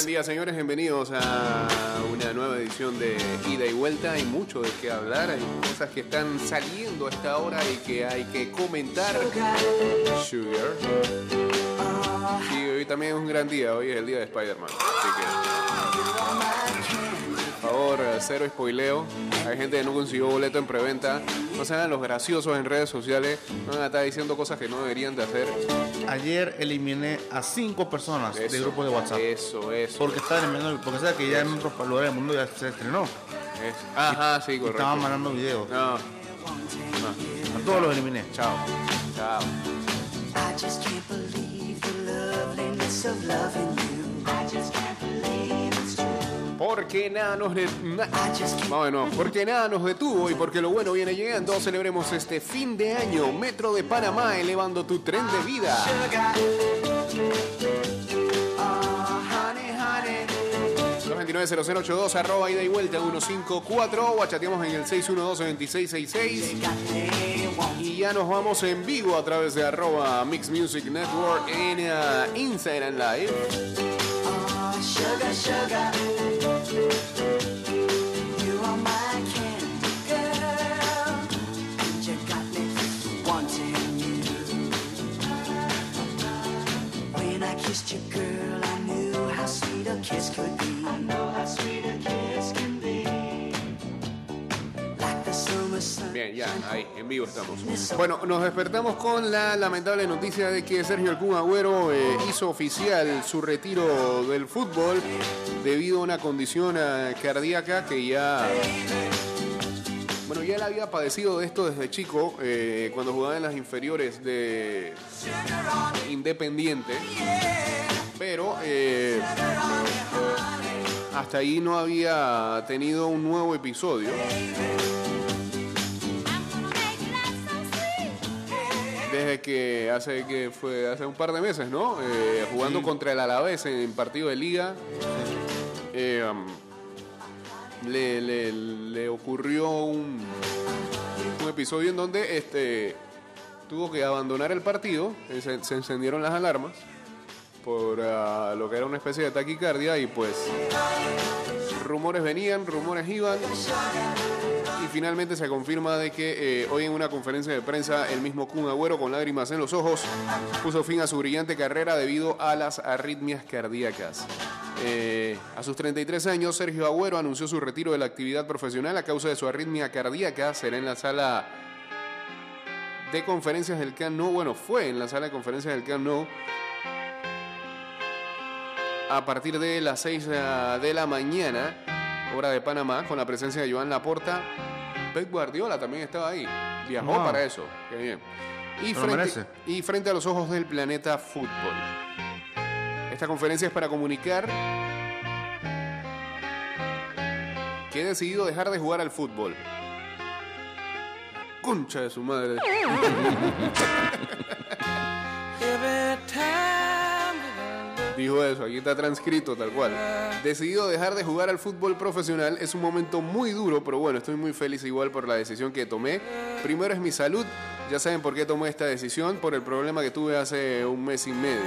Buen día, señores. Bienvenidos a una nueva edición de Ida y Vuelta. Hay mucho de qué hablar. Hay cosas que están saliendo a esta hora y que hay que comentar. Sugar. Y hoy también es un gran día. Hoy es el día de Spider-Man. Así que. Favor, cero spoileo. Hay gente que no consiguió boleto en preventa. No sean los graciosos en redes sociales. No van a estar diciendo cosas que no deberían de hacer. Ayer eliminé a cinco personas de Eso, grupos de WhatsApp. Eso, eso. Porque estaba eliminando, porque sabes que ya en otros lugares del mundo ya se estrenó. Es- Ajá, sí, correcto. estaban mandando videos. No, A todos los eliminé. chao. Chao. I just can't believe the loveliness of loving you. I just can't believe it's true. Porque nada nos detuvo y porque lo bueno viene llegando, celebremos este fin de año. Metro de Panamá elevando tu tren de vida. 229-0082, arroba ida y vuelta 154, o chateamos en el 612-2666. Got me want Y ya nos vamos en vivo a través de arroba Mix Music Network en eh, Instagram Live. Ya, ahí, en vivo estamos. Bueno, nos despertamos con la lamentable noticia de que Sergio El Kun Agüero eh, hizo oficial su retiro del fútbol debido a una condición eh, cardíaca que ya... Bueno, ya él había padecido de esto desde chico, eh, cuando jugaba en las inferiores de Independiente, pero hasta ahí no había tenido un nuevo episodio. Desde que hace que fue hace un par de meses, ¿no? Eh, jugando contra el Alavés en partido de liga. eh, um, le, le- le ocurrió un, un episodio en donde este tuvo que abandonar el partido. eh, Se, se encendieron las alarmas por ah, lo que era una especie de taquicardia y pues rumores venían, rumores iban finalmente se confirma de que eh, hoy en una conferencia de prensa el mismo Kun Agüero con lágrimas en los ojos puso fin a su brillante carrera debido a las arritmias cardíacas. Eh, a sus 33 años, Sergio Agüero anunció su retiro de la actividad profesional a causa de su arritmia cardíaca. Será en la sala de conferencias del Camp. Bueno, fue en la sala de conferencias del Camp a partir de las 6 de la mañana, hora de Panamá, con la presencia de Joan Laporta. Pep Guardiola también estaba ahí. Viajó Wow. para eso. Qué bien. Y frente, y frente a los ojos del planeta fútbol. Esta conferencia es para comunicar que he decidido dejar de jugar al fútbol. Concha de su madre. Dijo eso, aquí está transcrito tal cual. Decidido dejar de jugar al fútbol profesional es un momento muy duro, pero bueno, estoy muy feliz igual por la decisión que tomé. Primero es mi salud, ya saben por qué tomé esta decisión, por el problema que tuve hace un mes y medio.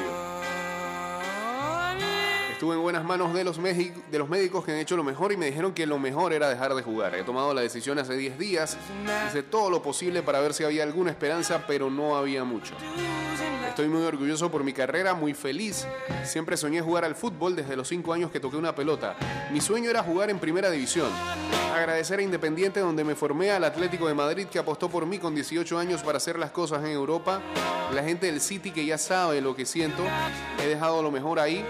Estuve en buenas manos de los, de los médicos que han hecho lo mejor y me dijeron que lo mejor era dejar de jugar. He tomado la decisión hace 10 días, hice todo lo posible para ver si había alguna esperanza, pero no había mucho. Estoy muy orgulloso por mi carrera, muy feliz. Siempre soñé jugar al fútbol desde los 5 años que toqué una pelota. Mi sueño era jugar en primera división. Agradecer a Independiente donde me formé al Atlético de Madrid que apostó por mí con 18 años para hacer las cosas en Europa. La gente del City que ya sabe lo que siento. He dejado lo mejor ahí.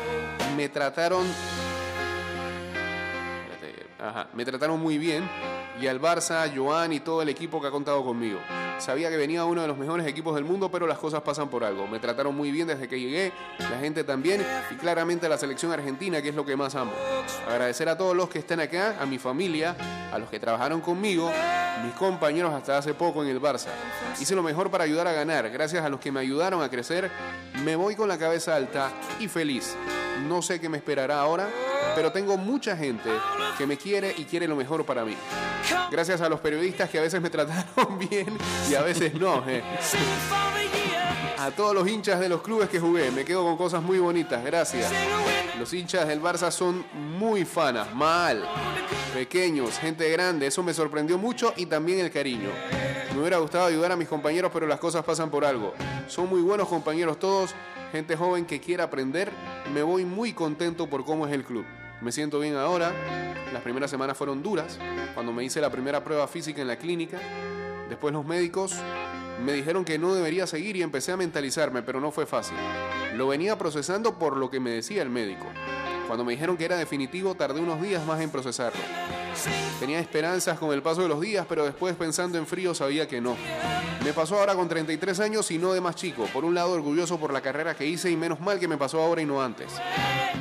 Me trataron me trataron muy bien. Y al Barça, Joan y todo el equipo que ha contado conmigo. Sabía que venía uno de los mejores equipos del mundo, pero las cosas pasan por algo. Me trataron muy bien desde que llegué, la gente también, y claramente la selección argentina, que es lo que más amo. Agradecer a todos los que están acá, a mi familia, a los que trabajaron conmigo, mis compañeros hasta hace poco en el Barça. Hice lo mejor para ayudar a ganar. Gracias a los que me ayudaron a crecer, me voy con la cabeza alta y feliz. No sé qué me esperará ahora, pero tengo mucha gente que me quiere y quiere lo mejor para mí. Gracias a los periodistas que a veces me trataron bien y a veces no. eh. A todos los hinchas de los clubes que jugué, me quedo con cosas muy bonitas, gracias. Los hinchas del Barça son muy fanas, mal. Pequeños, gente grande, eso me sorprendió mucho y también el cariño. Me hubiera gustado ayudar a mis compañeros, pero las cosas pasan por algo. Son muy buenos compañeros todos, gente joven que quiere aprender. Me voy muy contento por cómo es el club. Me siento bien ahora. Las primeras semanas fueron duras, cuando me hice la primera prueba física en la clínica. Después los médicos me dijeron que no debería seguir y empecé a mentalizarme, pero no fue fácil. Lo venía procesando por lo que me decía el médico. Cuando me dijeron que era definitivo, tardé unos días más en procesarlo. Tenía esperanzas con el paso de los días, pero después pensando en frío sabía que no. Me pasó ahora con 33 años y no de más chico. Por un lado orgulloso por la carrera que hice y menos mal que me pasó ahora y no antes.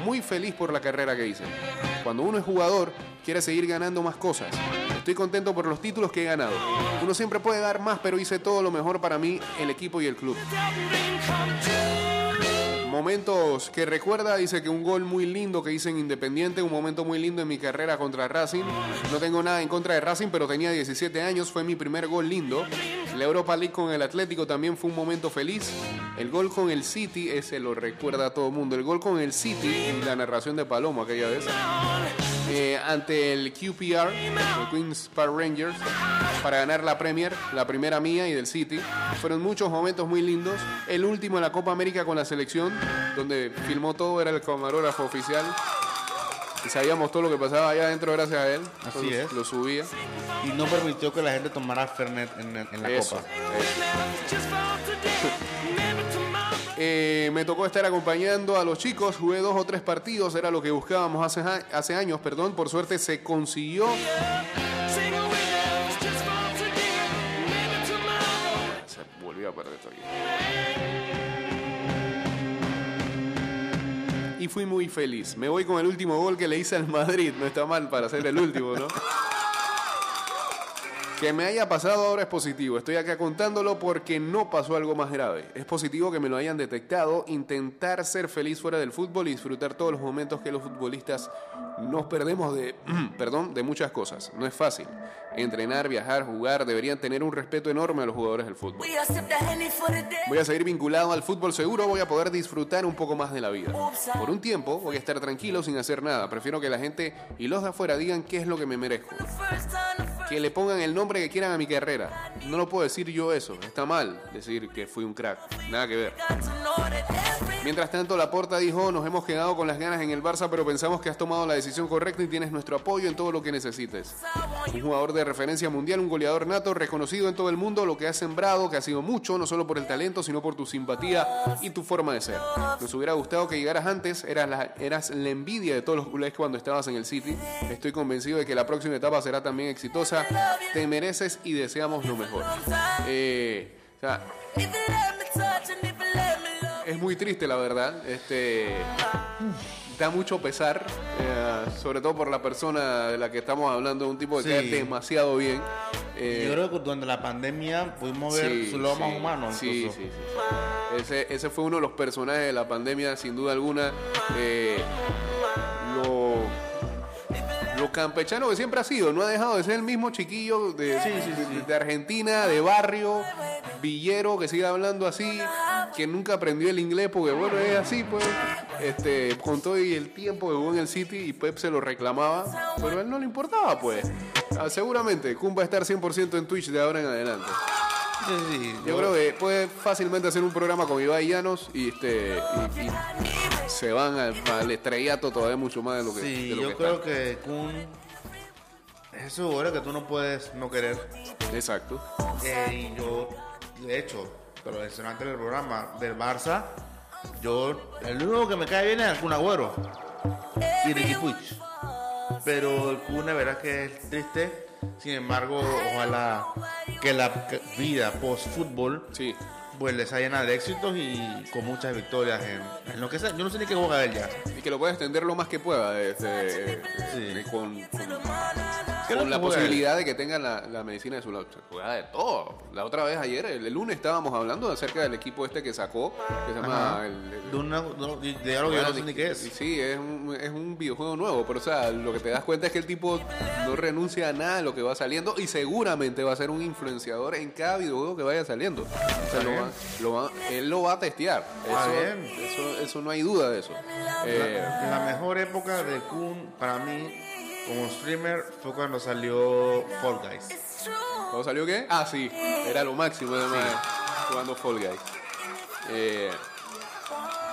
Muy feliz por la carrera que hice. Cuando uno es jugador, quiere seguir ganando más cosas. Estoy contento por los títulos que he ganado. Uno siempre puede dar más, pero hice todo lo mejor para mí, el equipo y el club. Momentos que recuerda, dice que un gol muy lindo que hice en Independiente, un momento muy lindo en mi carrera contra Racing. No tengo nada en contra de Racing, pero tenía 17 años, fue mi primer gol lindo. La Europa League con el Atlético también fue un momento feliz. El gol con el City, ese lo recuerda a todo el mundo. El gol con el City la narración de Palomo aquella vez. Eh, ante el QPR, el Queens Park Rangers, para ganar la Premier, la primera mía y del City. Fueron muchos momentos muy lindos. El último en la Copa América con la selección, donde filmó todo, era el camarógrafo oficial. Y sabíamos todo lo que pasaba allá adentro gracias a él. Así Entonces, es. Lo subía. Y no permitió que la gente tomara Fernet en, en la Eso. copa. Eh, me tocó estar acompañando a los chicos, jugué dos o tres partidos, era lo que buscábamos hace, años, perdón, por suerte se consiguió. Se volvió a perder esto aquí. Y fui muy feliz. Me voy con el último gol que le hice al Madrid. No está mal para ser el último, ¿no? Que me haya pasado ahora es positivo. Estoy acá contándolo porque no pasó algo más grave. Es positivo que me lo hayan detectado, intentar ser feliz fuera del fútbol y disfrutar todos los momentos que los futbolistas nos perdemos de, perdón, de muchas cosas. No es fácil. Entrenar, viajar, jugar, deberían tener un respeto enorme a los jugadores del fútbol. Voy a seguir vinculado al fútbol seguro, voy a poder disfrutar un poco más de la vida. Por un tiempo voy a estar tranquilo sin hacer nada. Prefiero que la gente y los de afuera digan qué es lo que me merezco. Que le pongan el nombre que quieran a mi carrera. No lo puedo decir yo eso. Está mal decir que fui un crack. Nada que ver. Mientras tanto, Laporta dijo, nos hemos quedado con las ganas en el Barça, pero pensamos que has tomado la decisión correcta y tienes nuestro apoyo en todo lo que necesites. Un jugador de referencia mundial, un goleador nato, reconocido en todo el mundo, lo que has sembrado, que ha sido mucho, no solo por el talento, sino por tu simpatía y tu forma de ser. Nos hubiera gustado que llegaras antes, eras la, eras la envidia de todos los culés cuando estabas en el City. Estoy convencido de que la próxima etapa será también exitosa. Te mereces y deseamos lo mejor. Eh, o sea, es muy triste, la verdad. Este da mucho pesar, eh, sobre todo por la persona de la que estamos hablando, un tipo que Sí. cae demasiado bien. Eh, Yo creo que durante la pandemia pudimos ver sí, su lado más sí, humano. Sí, sí. Ese, ese fue uno de los personajes de la pandemia, sin duda alguna. Eh, lo campechano que siempre ha sido, no ha dejado de ser el mismo chiquillo de, de- de Argentina, de barrio, villero, que sigue hablando así, que nunca aprendió el inglés, porque bueno, es así, pues. Este, con todo y el tiempo que jugó en el City y Pep se lo reclamaba, pero a él no le importaba, pues. Ah, seguramente, Kun va a estar 100% en Twitch de ahora en adelante. Sí, sí, Yo creo que puede fácilmente hacer un programa con Ibai Llanos y este y, y se van al, al estrellato todavía mucho más de lo que, Sí, de lo yo que creo que Kun es ese jugador que tú no puedes no querer. Exacto. Eh, y yo, de hecho, pero mencionaste en el programa del Barça, yo, el único que me cae bien es el Kun Agüero y Ricky Puig. Pero el Kun, de verdad que es triste. Sin embargo, ojalá que la vida post-fútbol Sí. pues les haya llena de éxitos y con muchas victorias en, en lo que sea. Yo no sé ni qué juega él ya. Y que lo pueda extender lo más que pueda. este, Sí. con, con- ¿Qué es lo con la posibilidad de que tengan la, la medicina de su lado. Juega de todo. La otra vez ayer, el, el lunes, estábamos hablando acerca del equipo este que sacó, que se llama... El- el- De, una, de, de algo que yo no sé ni qué es. Sí, es un, es un videojuego nuevo, pero o sea, lo que te das cuenta es que el tipo no renuncia a nada de lo que va saliendo y seguramente va a ser un influenciador en cada videojuego que vaya saliendo. O sea, lo va- lo va- él lo va a testear. Eso, bien. eso, eso no hay duda de eso. Eh, La mejor época de Kun para mí como streamer fue cuando salió Fall Guys. ¿Cómo salió qué? Ah, sí, era lo máximo además jugando Fall Guys. Eh,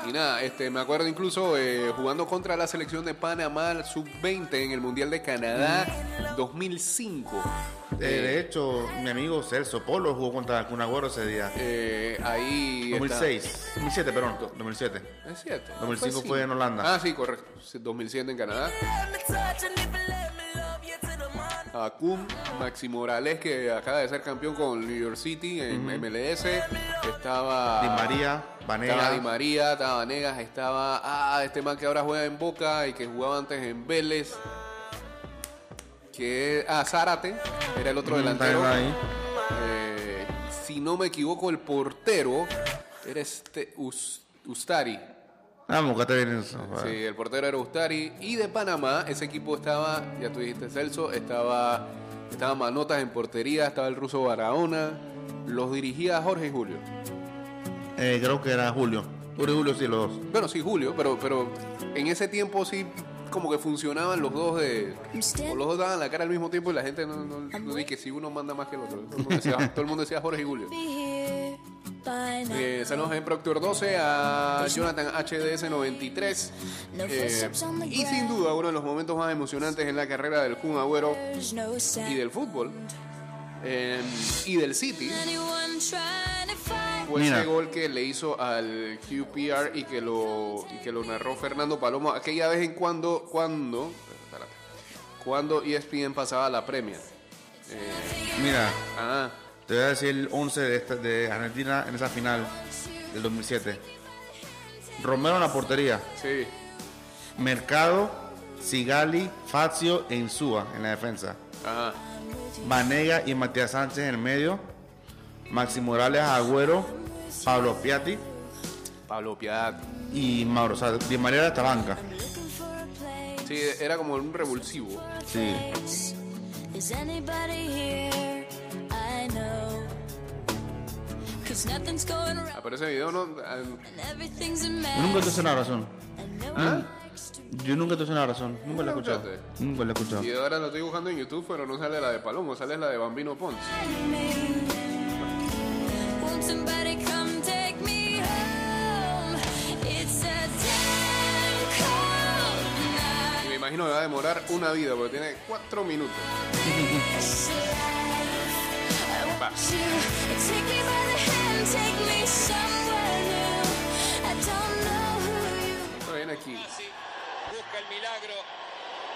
y nada, este, me acuerdo incluso eh, jugando contra la selección de Panamá sub-20 en el Mundial de Canadá 2005. Eh, de hecho, mi amigo Celso Polo jugó contra Kun Agüero ese día. Eh, ahí. 2006, 2007, perdón, 2007. está- Es cierto. 2005 sí. fue en Holanda. Ah, sí, correcto. Sí, 2007 en Canadá. Acum, Maxi Morales, que acaba de ser campeón con New York City en MLS. Estaba. Di María, Estaba Di. María, estaba Vanegas, estaba. Ah, este man que ahora juega en Boca y que jugaba antes en Vélez. Que. Ah, Zárate, era el otro Ujú, delantero. Eh, si no me equivoco, el portero era este Us- Ustari. Ah, buscate bien eso. Sí, el portero era Ustari. Y de Panamá, ese equipo estaba, ya tú dijiste Celso, estaba, estaba Manotas en portería, estaba el ruso Barahona. Los dirigía Jorge y Julio. Eh, creo que era Julio. Julio y Julio, sí, los dos. Bueno, sí, Julio, pero, pero en ese tiempo sí como que funcionaban los dos de... o los dos daban la cara al mismo tiempo y la gente no, no, no dice que si uno manda más que el otro. Todo el mundo decía, todo el mundo decía Jorge y Julio. Eh, saludos en Proctor 12 a Jonathan HDS 93. Eh, y sin duda uno de los momentos más emocionantes en la carrera del Kun Agüero y del fútbol eh, y del City fue Mira. ese gol que le hizo al QPR y que lo y que lo narró Fernando Palomo aquella vez en cuando cuando espérate, cuando ESPN pasaba la premia. Eh, Mira, ah, te voy a decir el 11 de, esta- de Argentina en esa final del 2007. Romero en la portería. sí. Mercado, Sigali, Fazio e Insúa en la defensa. Ajá. Vanega y Matías Sánchez en el medio. Maxi Morales, Agüero, Pablo Piatti Pablo Piat. y Mauro. O sea, Di María era esta banca. Sí, era como un revulsivo. Sí. Ah, pero ese video no ah, and everything's a Yo nunca mess. te hice una razón. ¿Ah? Yo nunca te hice una razón. Nunca la he escuchado. Fíjate. Nunca la he escuchado. y ahora lo estoy buscando en YouTube, pero no sale la de Palomo, sale la de Bambino Pons. Y me imagino que va a demorar una vida porque tiene cuatro minutos. I aquí. Busca el milagro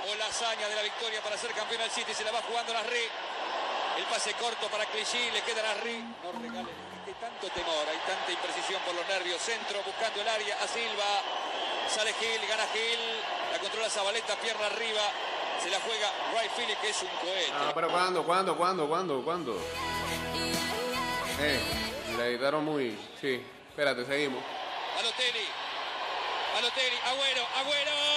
o la hazaña de la victoria para ser campeón al City. Se la va jugando Nasri. El pase corto para Clichy, le queda Nasri. No regale, hay tanto temor, hay tanta imprecisión por los nervios. Centro buscando el área a Silva. Sale Gil, gana Gil. La controla Zabaleta, pierna arriba. Se la juega Ray Phillips, que es un cohete. Ah, pero ¿cuándo, cuándo, cuándo, cuándo, cuándo? Eh, La editaron muy... Sí, espérate, seguimos. Balotelli. Balotelli, Agüero, Agüero.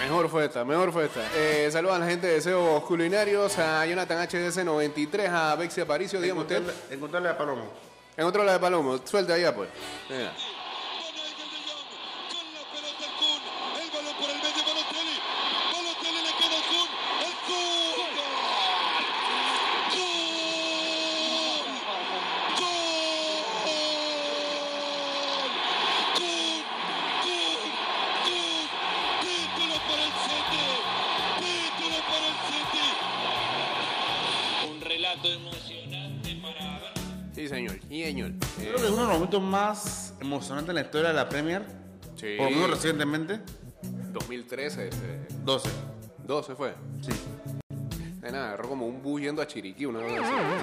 Mejor fue esta, mejor fue esta. Eh, saludos a la gente de Deseos Culinarios, a Jonathan HDS93, a Bexi Aparicio, dígame usted. encontrarle, encontrarle a Palomo. En otro lado de Palomo, suelta allá pues. Venga. Relato emocionante para ver. Sí, señor. Sí, señor. Eh, Creo que es uno de los momentos más emocionantes en la historia de la Premier. Sí. Por lo menos recientemente. 2013, este, 12. 12 fue. Sí. De nada, agarró como un bus yendo a Chiriquí, una así.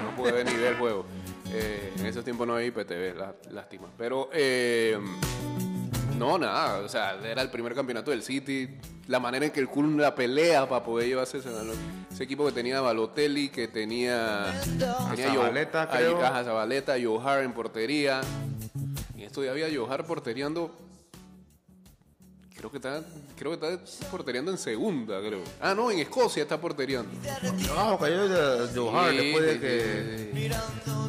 No pude ver ni ver el juego. Eh, en esos tiempos no había IPTV, lá- lástima. Pero, eh, no, nada. O sea, era el primer campeonato del City. La manera en que el Kun la pelea para poder llevarse ese, balón. ese equipo que tenía Balotelli, que tenía. tenía Zabaleta, a- creo. Zabaleta, Johar en portería. Y esto ya había Johar porteriando. Creo que está, creo que está porteriando en segunda, creo. Ah, no, en Escocia está porteriando. Abajo cayó de Sí, después de que.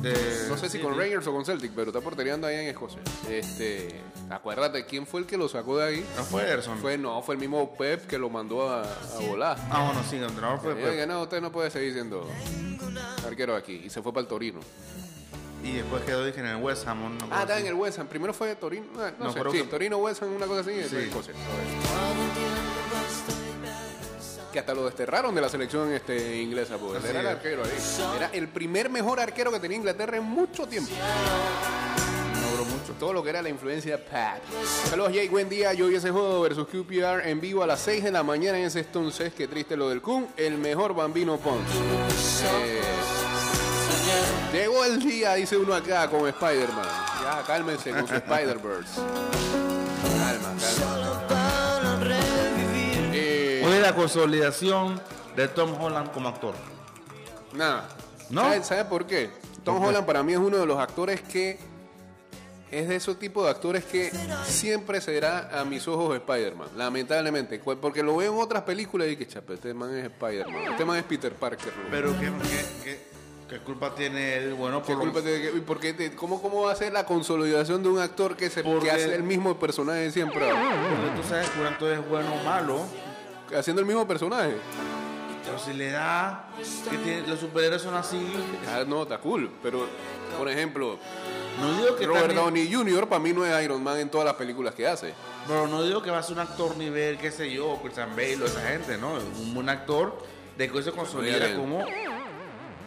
de- No sé si con. Rangers o con Celtic, pero está porteriando ahí en Escocia. Este, acuérdate, ¿quién fue el que lo sacó de ahí? No fue Ederson. Fue, no, fue el mismo Pep que lo mandó a, a volar. Ah, bueno, sí, el entrenador fue. Oiga, Pep. no, usted no puede seguir siendo arquero aquí. Y se fue para el Torino. Y después quedó, dije, en el West Ham. una cosa Ah, está en el West Ham. Primero fue Torino. ah, no, No, sé. Sí, que- Torino, West Ham, una cosa así. Sí. Escocia. Que hasta lo desterraron de la selección este, inglesa, porque Así era el arquero ahí. Era el primer mejor arquero que tenía Inglaterra en mucho tiempo. No duró mucho. todo lo que era la influencia Pat. Saludos Jake, buen día. Yo vi ese juego versus QPR en vivo a las 6 de la mañana en ese entonces. Qué triste lo del Kun, el mejor bambino Pons. Eh, llegó el día, dice uno acá con Spider-Man. Ya, cálmense con su Spider-Verse. Calma, calma. Eh, Hoy es la consolidación de Tom Holland como actor. Nada. ¿No? ¿Sabe, sabe por qué? Tom ¿Por qué? Holland para mí es uno de los actores que es de esos tipos de actores que siempre será a mis ojos Spider-Man, lamentablemente. Porque lo veo en otras películas y que chape, este man es Spider-Man. Este man es Peter Parker. ¿no? Pero ¿qué, qué, qué, qué culpa tiene él? Bueno, ¿Qué por lo- culpa tiene que- por qué te- cómo, ¿Cómo va a ser la consolidación de un actor que, se, que Porque- hace el mismo personaje siempre? porque tú sabes actor es bueno o malo. Haciendo el mismo personaje. Pero si le da que tiene- los superhéroes son así. Ah, no, está cool. Pero, por ejemplo, No digo que Robert también- Downey Jr. para mí no es Iron Man en todas las películas que hace. Pero no digo que va a ser un actor nivel, qué sé yo, Christian Bale o esa gente, ¿no? Un buen actor de que se consolida Bien.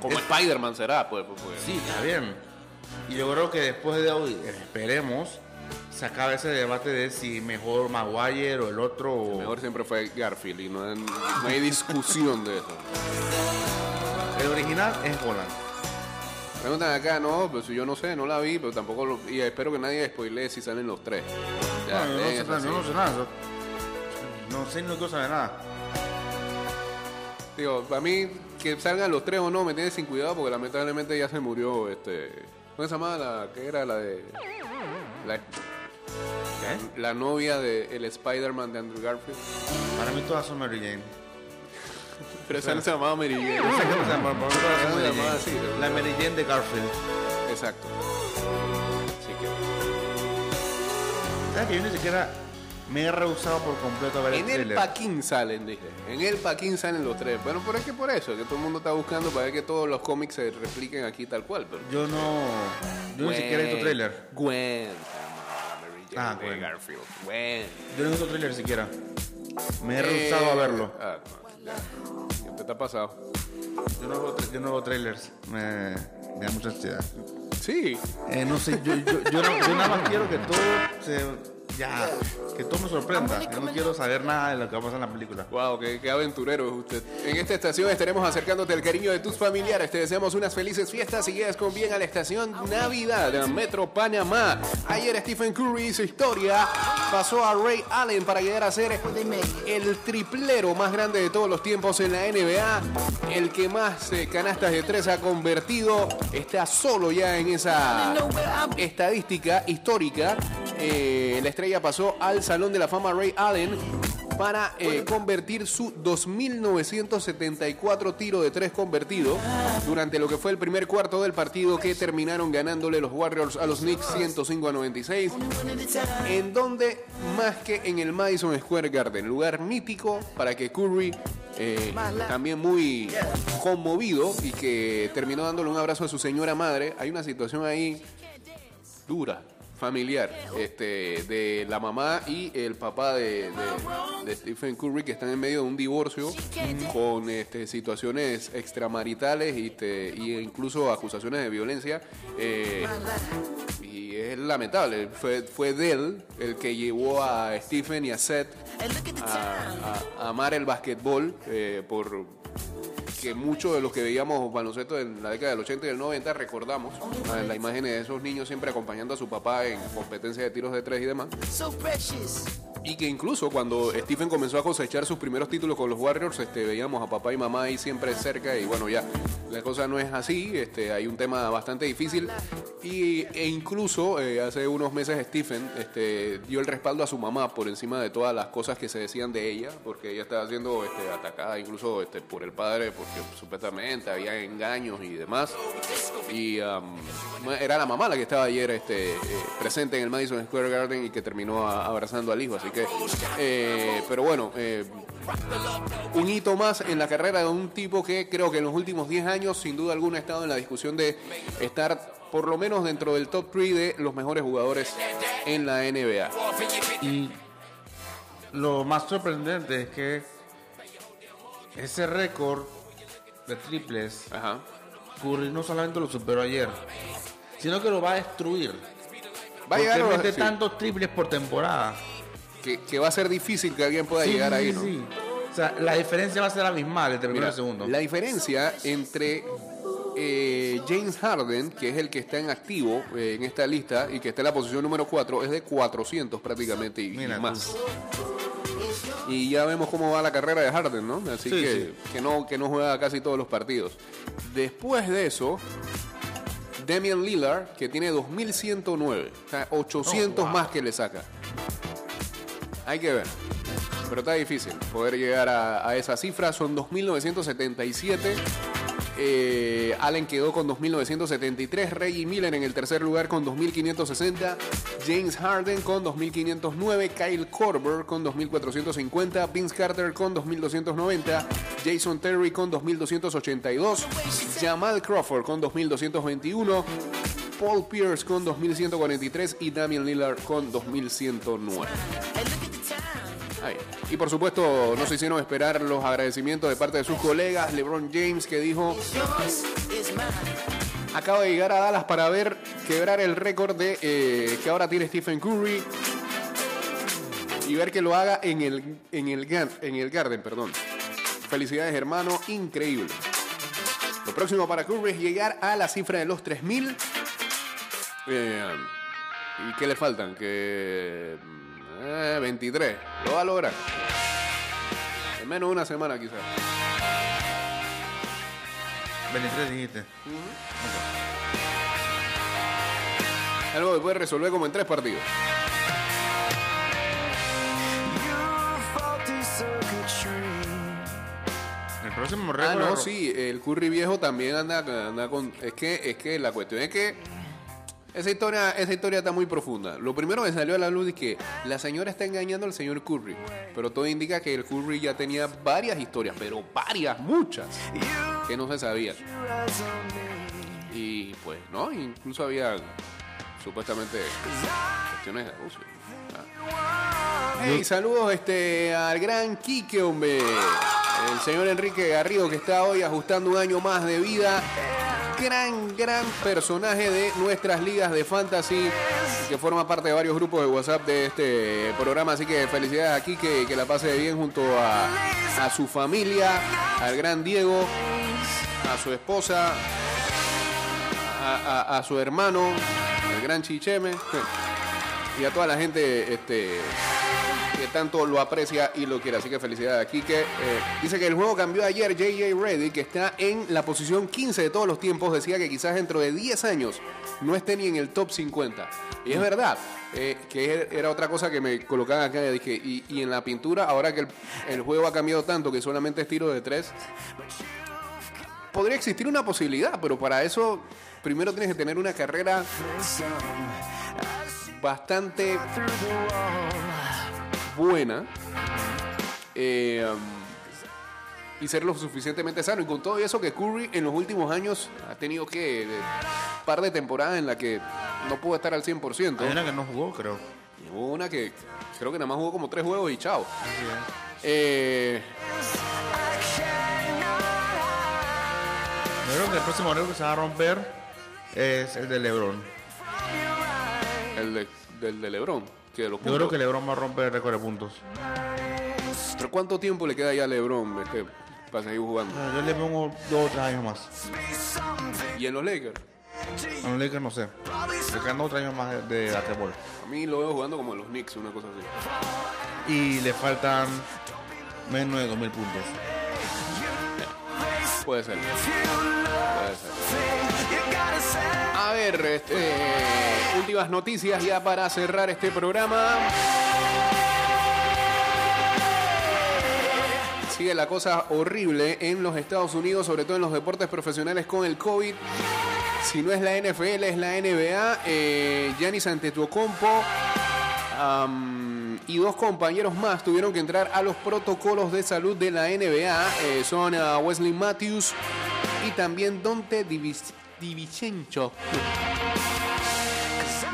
Como. Como Spider-Man será, pues. pues, pues. Sí, está bien. Y yo creo que después de hoy, esperemos, se acabe ese debate de si mejor Maguire o el otro. o- Mejor siempre fue Garfield y no hay, no hay discusión de eso. El original es Holland. Preguntan acá, no, pues yo no sé, no la vi, pero tampoco lo, y espero que nadie spoilee si salen los tres. Ya, no, yo no, sé, nada, yo no sé nada. No sé, no quiero saber nada. Digo, para mí, que salgan los tres o no, me tiene sin cuidado porque lamentablemente ya se murió, este... ¿Cómo se llamaba la que era la de... La, ¿Qué? la novia del el Spider-Man de Andrew Garfield? Para mí todas son Mary Jane. Pero esa no se llamaba Mary Jane. No sé cómo se llamaba así, de La Mary Jane de Garfield. Exacto. Así que... ¿Sabes que yo ni siquiera me he rehusado por completo a ver el En el thriller? Paquín salen, dije. En el Paquín salen los tres. Bueno, pero es que por eso, que todo el mundo está buscando para ver que todos los cómics se repliquen aquí tal cual. Pero... Yo no. Yo ni siquiera he visto trailer. Gwen. Ah, Gwen. Garfield. Gwen. Yo no he visto trailer siquiera. Me he rehusado Eh, a verlo. Ah, no, ya. ¿Qué te está pasado? Yo no veo, yo no veo trailers. Me, me da mucha ansiedad. Sí. Eh, no sé, yo, yo, yo, no- yo nada más quiero que todo se. Ya, que todo me sorprenda. Yo no quiero saber nada de lo que va a pasar en la película. Wow, qué, qué aventurero es usted. En esta estación estaremos acercándote el cariño de tus familiares. Te deseamos unas felices fiestas y llegues con bien a la estación Navidad de Metro Panamá. Ayer Stephen Curry hizo historia. Pasó a Ray Allen para llegar a ser el triplero más grande de todos los tiempos en la NBA. El que más eh, canastas de tres ha convertido. Está solo ya en esa estadística histórica. Eh, la estrella pasó al Salón de la Fama Ray Allen para eh, convertir su 2.974 tiro de tres convertido durante lo que fue el primer cuarto del partido que terminaron ganándole los Warriors a los Knicks 105 a 96 en donde más que en el Madison Square Garden lugar mítico para que Curry eh, también muy conmovido y que terminó dándole un abrazo a su señora madre. Hay una situación ahí dura familiar este, de la mamá y el papá de, Stephen Curry que están en medio de un divorcio con este, situaciones extramaritales y, este, y incluso acusaciones de violencia. eh, y es lamentable. Fue, fue el que llevó a Stephen y a Seth a amar el basquetbol eh, por que muchos de los que veíamos baloncesto en la década del 80 y del 90 recordamos ah, la imagen de esos niños siempre acompañando a su papá en competencia de tiros de tres y demás. So precious. Y que incluso cuando Stephen comenzó a cosechar sus primeros títulos con los Warriors, este, veíamos a papá y mamá ahí siempre cerca y bueno, ya la cosa no es así, este, hay un tema bastante difícil y, e incluso eh, hace unos meses Stephen este, dio el respaldo a su mamá por encima de todas las cosas que se decían de ella, porque ella estaba siendo este, atacada incluso este, por el padre, porque supuestamente había engaños y demás. Y um, era la mamá la que estaba ayer este, eh, presente en el Madison Square Garden y que terminó abrazando al hijo. Así que, eh, pero bueno, eh, un hito más en la carrera de un tipo que creo que en los últimos 10 años, sin duda alguna, ha estado en la discusión de estar por lo menos dentro del top 3 de los mejores jugadores en la NBA. Y lo más sorprendente es que ese récord de triples, Ajá. Curry no solamente lo superó ayer, sino que lo va a destruir. Va a llegar mete sí, tantos triples por temporada. que, que va a ser difícil que alguien pueda Sí, llegar ahí, ¿no? sí. O sea, la diferencia va a ser abismal entre primero y segundo. La diferencia entre eh, James Harden, que es el que está en activo eh, en esta lista y que está en la posición número 4, es de 400 prácticamente y, Mira tú. Y ya vemos cómo va la carrera de Harden, ¿no? Así Sí, que, sí. que, no, que no juega casi todos los partidos. Después de eso, Damian Lillard, que tiene 2109, o sea, 800 Oh, wow. más que le saca. Hay que ver. Pero está difícil poder llegar a, a esa cifra. Son 2.977. Eh, Allen quedó con 2.973. Reggie Miller en el tercer lugar con 2.560. James Harden con 2.509. Kyle Korver con 2.450. Vince Carter con 2.290. Jason Terry con 2.282. Jamal Crawford con 2.221. Paul Pierce con 2.143 y Damian Lillard con 2.109. Ahí. Y por supuesto, no se hicieron esperar los agradecimientos de parte de sus colegas. LeBron James que dijo: Acabo de llegar a Dallas para ver quebrar el récord de eh, que ahora tiene Stephen Curry y ver que lo haga en el, en el, en el Garden. Perdón. Felicidades, hermano. Increíble. Lo próximo para Curry es llegar a la cifra de los 3000. Eh, ¿Y qué le faltan? Que. Eh, 23. Lo va a lograr. En menos de una semana, quizás. 23 dijiste. Algo que puede resolver como en tres partidos. El próximo Ah, récord. no, sí, el Curry viejo también anda, anda con. Es que, es que la cuestión es que. Esa historia, esa historia está muy profunda. Lo primero que salió a la luz es que la señora está engañando al señor Curry. Pero todo indica que el Curry ya tenía varias historias, pero varias, muchas, que no se sabían. Y pues, ¿no? Incluso había supuestamente cuestiones de abuso. Ah. Hey, saludos este, al gran Quique, hombre. El señor Enrique Garrido que está hoy ajustando un año más de vida. Gran, gran personaje de nuestras ligas de fantasy que forma parte de varios grupos de WhatsApp de este programa. Así que felicidades a Quique, que la pase bien junto a, a su familia, al gran Diego, a su esposa, a, a- a su hermano, el gran Chicheme, y a toda la gente este, que tanto lo aprecia y lo quiere. Así que felicidades a Kike. Eh, dice que el juego cambió ayer. JJ Reddy, que está en la posición 15 de todos los tiempos, decía que quizás dentro de 10 años no esté ni en el top 50. Y es verdad, eh, que era otra cosa que me colocaban acá. Dije, y, y en la pintura, ahora que el, el juego ha cambiado tanto que solamente es tiro de 3, podría existir una posibilidad, pero para eso primero tienes que tener una carrera bastante buena. Eh, y ser lo suficientemente sano. Y con todo eso que Curry en los últimos años ha tenido que par de temporadas en la que no pudo estar al 100%. Hay una que no jugó, creo. Y Hubo una que creo que nada más jugó como tres juegos y chao. Eh, Yo creo que el próximo récord que se va a romper es el de LeBron. el de, del de LeBron. Que de los Yo creo que LeBron va a romper el récord de puntos. Pero ¿cuánto tiempo le queda ya a LeBron este, para seguir jugando? Ah, Yo le pongo dos o tres años más. Y en los Lakers, A los Lakers no sé. Le quedan dos o tres años más de, de a mí lo veo jugando como en los Knicks, una cosa así. Y le faltan menos de 2.000 puntos. Puede ser. Puede ser. Este, últimas noticias ya para cerrar este programa. Sigue la cosa horrible en los Estados Unidos, sobre todo en los deportes profesionales con el COVID. Si no es la NFL, es la NBA. Eh, Giannis Antetokounmpo y dos compañeros más tuvieron que entrar a los protocolos de salud de la NBA. Eh, son ah, Wesley Matthews y también Dante Divis- Divincenzo.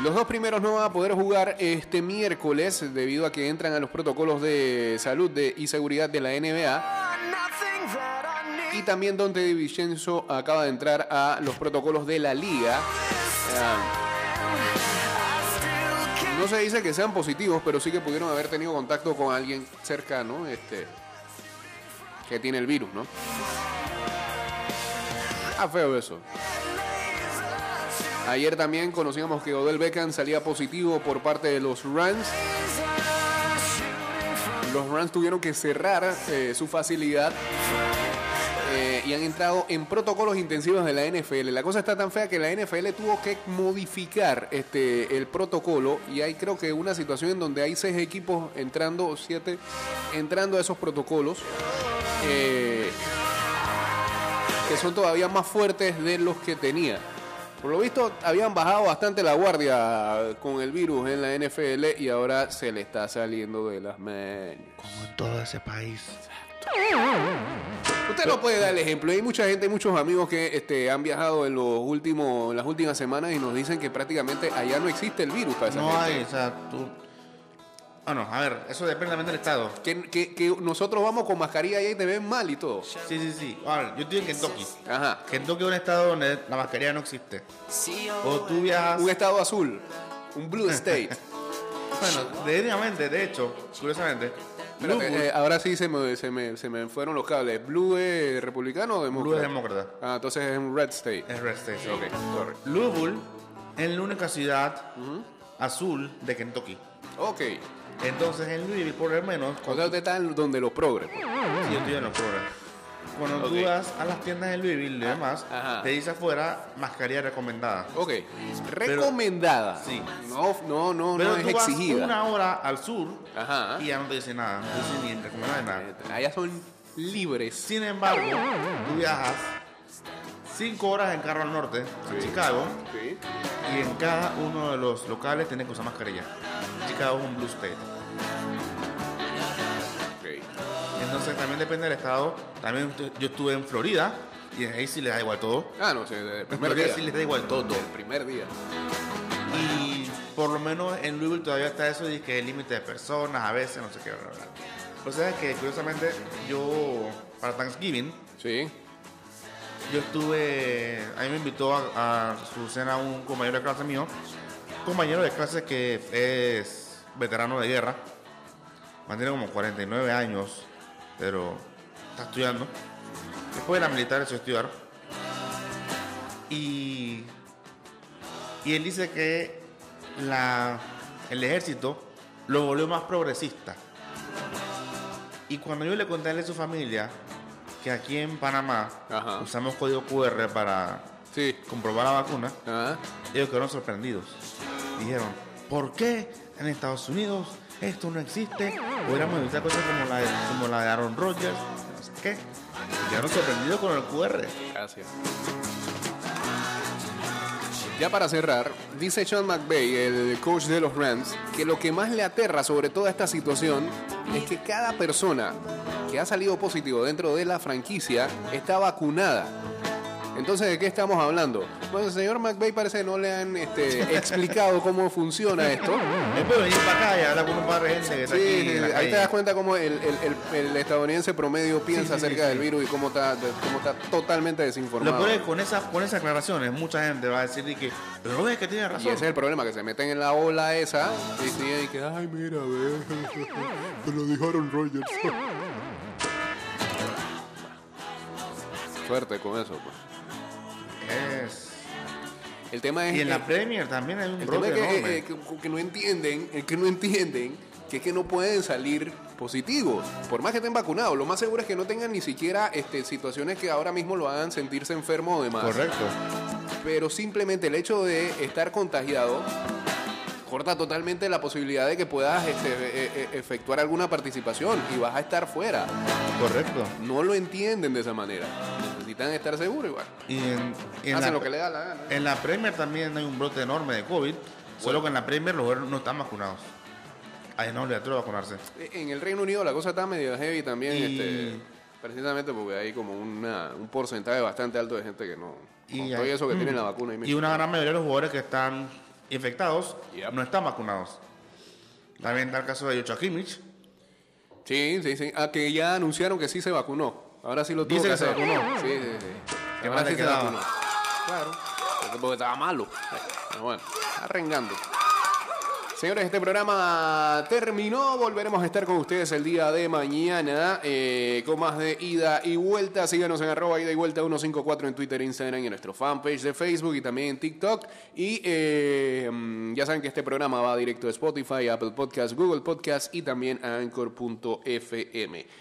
Los dos primeros no van a poder jugar este miércoles debido a que entran a los protocolos de salud y seguridad de la NBA. Y también Dante DiVincenzo acaba de entrar a los protocolos de la liga. Ah, no se dice que sean positivos, pero sí que pudieron haber tenido contacto con alguien cercano este, que tiene el virus, ¿no? Ah, feo eso. Ayer también conocíamos que Odell Beckham salía positivo por parte de los Rams. Los Rams tuvieron que cerrar eh, su facilidad eh, y han entrado en protocolos intensivos de la NFL. La cosa está tan fea que la NFL tuvo que modificar este, el protocolo y hay creo que una situación en donde hay seis equipos entrando, siete, entrando a esos protocolos. eh, que son todavía más fuertes de los que tenía. Por lo visto, habían bajado bastante la guardia con el virus en la NFL y ahora se le está saliendo de las manos. Como en todo ese país. Usted no puede dar el ejemplo. Hay mucha gente, muchos amigos que este, han viajado en los últimos, en las últimas semanas y nos dicen que prácticamente allá no existe el virus para esa No gente. hay, o sea, tú. Bueno, a ver, eso depende también del estado. Que, que- que nosotros vamos con mascarilla y ahí te ven mal y todo. Sí, sí, sí. A ver, yo estoy en Kentucky. Ajá. Kentucky es un estado donde la mascarilla no existe. O tú viajas. Un estado azul. Un blue state. Bueno, definitivamente, de hecho, curiosamente. Espérate, Louisville- eh, ahora sí se me, se, me, se me fueron los cables. ¿Blue es republicano o demócrata? Blue es demócrata. Ah, entonces es un red state. Es Red State. sí. Ok, sorry. Louisville es la única ciudad azul de Kentucky. Ok. Entonces en Louisville, por lo menos, O cuando sea, usted está en donde los progres. Sí, yo estoy en los programas. Cuando Ok. tú vas a las tiendas de Louisville y demás, ajá. te dice afuera mascarilla recomendada. Ok. Recomendada. Sí. No, no, no, Pero no es tú vas exigida. una hora al sur Ajá. y ya no te dice nada. No te dice ni recomendada ni nada. Allá son libres. Sin embargo, tú viajas cinco horas en carro al norte, a Chicago, Sí. y en cada uno de los locales tienes que usar mascarilla. Chicago es un blue state. Ok. Entonces también depende del estado. También yo estuve en Florida y ahí sí les da igual todo. Ah, no sé, el primer día. sí les da igual todo. El primer día. Y por lo menos en Louisville todavía está eso de que el límite de personas, a veces, no sé qué, bla, bla, bla. O sea que curiosamente yo, para Thanksgiving, Sí. Yo estuve, a mí me invitó a, su cena un compañero de clase mío, compañero de clase que es veterano de guerra, mantiene como 49 años, pero está estudiando. Después de la militar, eso estudiar. Y, y él dice que la, el ejército lo volvió más progresista. Y cuando yo le conté a él a su familia que aquí en Panamá Ajá. usamos código QR para Sí. comprobar la vacuna, ellos quedaron sorprendidos. Dijeron, ¿por qué en Estados Unidos esto no existe? Podríamos evitar cosas como la de, como la de Aaron Rodgers, no sé qué. Quedaron sorprendidos con el QR. Gracias. Ya para cerrar, dice Sean McVay, el coach de los Rams, que lo que más le aterra sobre toda esta situación es que cada persona que ha salido positivo dentro de la franquicia está vacunada. Entonces, ¿de qué estamos hablando? Bueno, el señor McVeigh parece que no le han este, explicado cómo funciona esto. Él puede venir para acá y hablar con un par de gente que está Sí, aquí sí, en la ahí calle. te das cuenta cómo el, el- el- el estadounidense promedio piensa Sí, sí, acerca sí, del sí. virus y cómo está, de- cómo está totalmente Lo desinformado. peor es que con esas, con esas aclaraciones, mucha gente va a decir de que, pero no ves que tiene Y razón. ese es el problema, que se meten en la ola esa y siguen y que, ay, mira, ve, te lo dijeron Rogers. Suerte con eso, pues. Es- El tema es Y en que- la Premier también hay un el tema es que, eh, que- que no entienden, es que no entienden que es que no pueden salir positivos, por más que estén vacunados. Lo más seguro es que no tengan ni siquiera este, situaciones que ahora mismo lo hagan sentirse enfermo o demás. Correcto. pero simplemente el hecho de estar contagiado corta totalmente la posibilidad de que puedas este, e- e- efectuar alguna participación y vas a estar fuera. Correcto. No lo entienden de esa manera. Necesitan estar seguros igual. Y en, y en Hacen la, lo que le da la gana. en la Premier también hay un brote enorme de COVID, solo que en la Premier los jugadores no están vacunados. Ahí no obligatorio vacunarse. En el Reino Unido la cosa está medio heavy también, Y- este, precisamente porque hay como una- un porcentaje bastante alto de gente que no... Y con todo hay- eso que mm. tienen la vacuna. Y, Y una gran mayoría de los jugadores que están infectados Yep. no están vacunados. También está el caso de Joshua Kimmich. Sí, sí, sí. Ah, que ya anunciaron que sí se vacunó. Ahora sí lo tuvo Dice que que se vacunó. Sí, sí, sí. Qué Ahora sí se vacunó. Claro. Porque estaba malo. Pero bueno, arrengando. Señores, este programa terminó. Volveremos a estar con ustedes el día de mañana eh, con más de ida y vuelta. Síganos en arroba ida y vuelta 154 en Twitter, Instagram y en nuestro fanpage de Facebook y también en TikTok. Y eh, mm, ya saben que este programa va directo a Spotify, Apple Podcasts, Google Podcasts y también a Anchor.fm.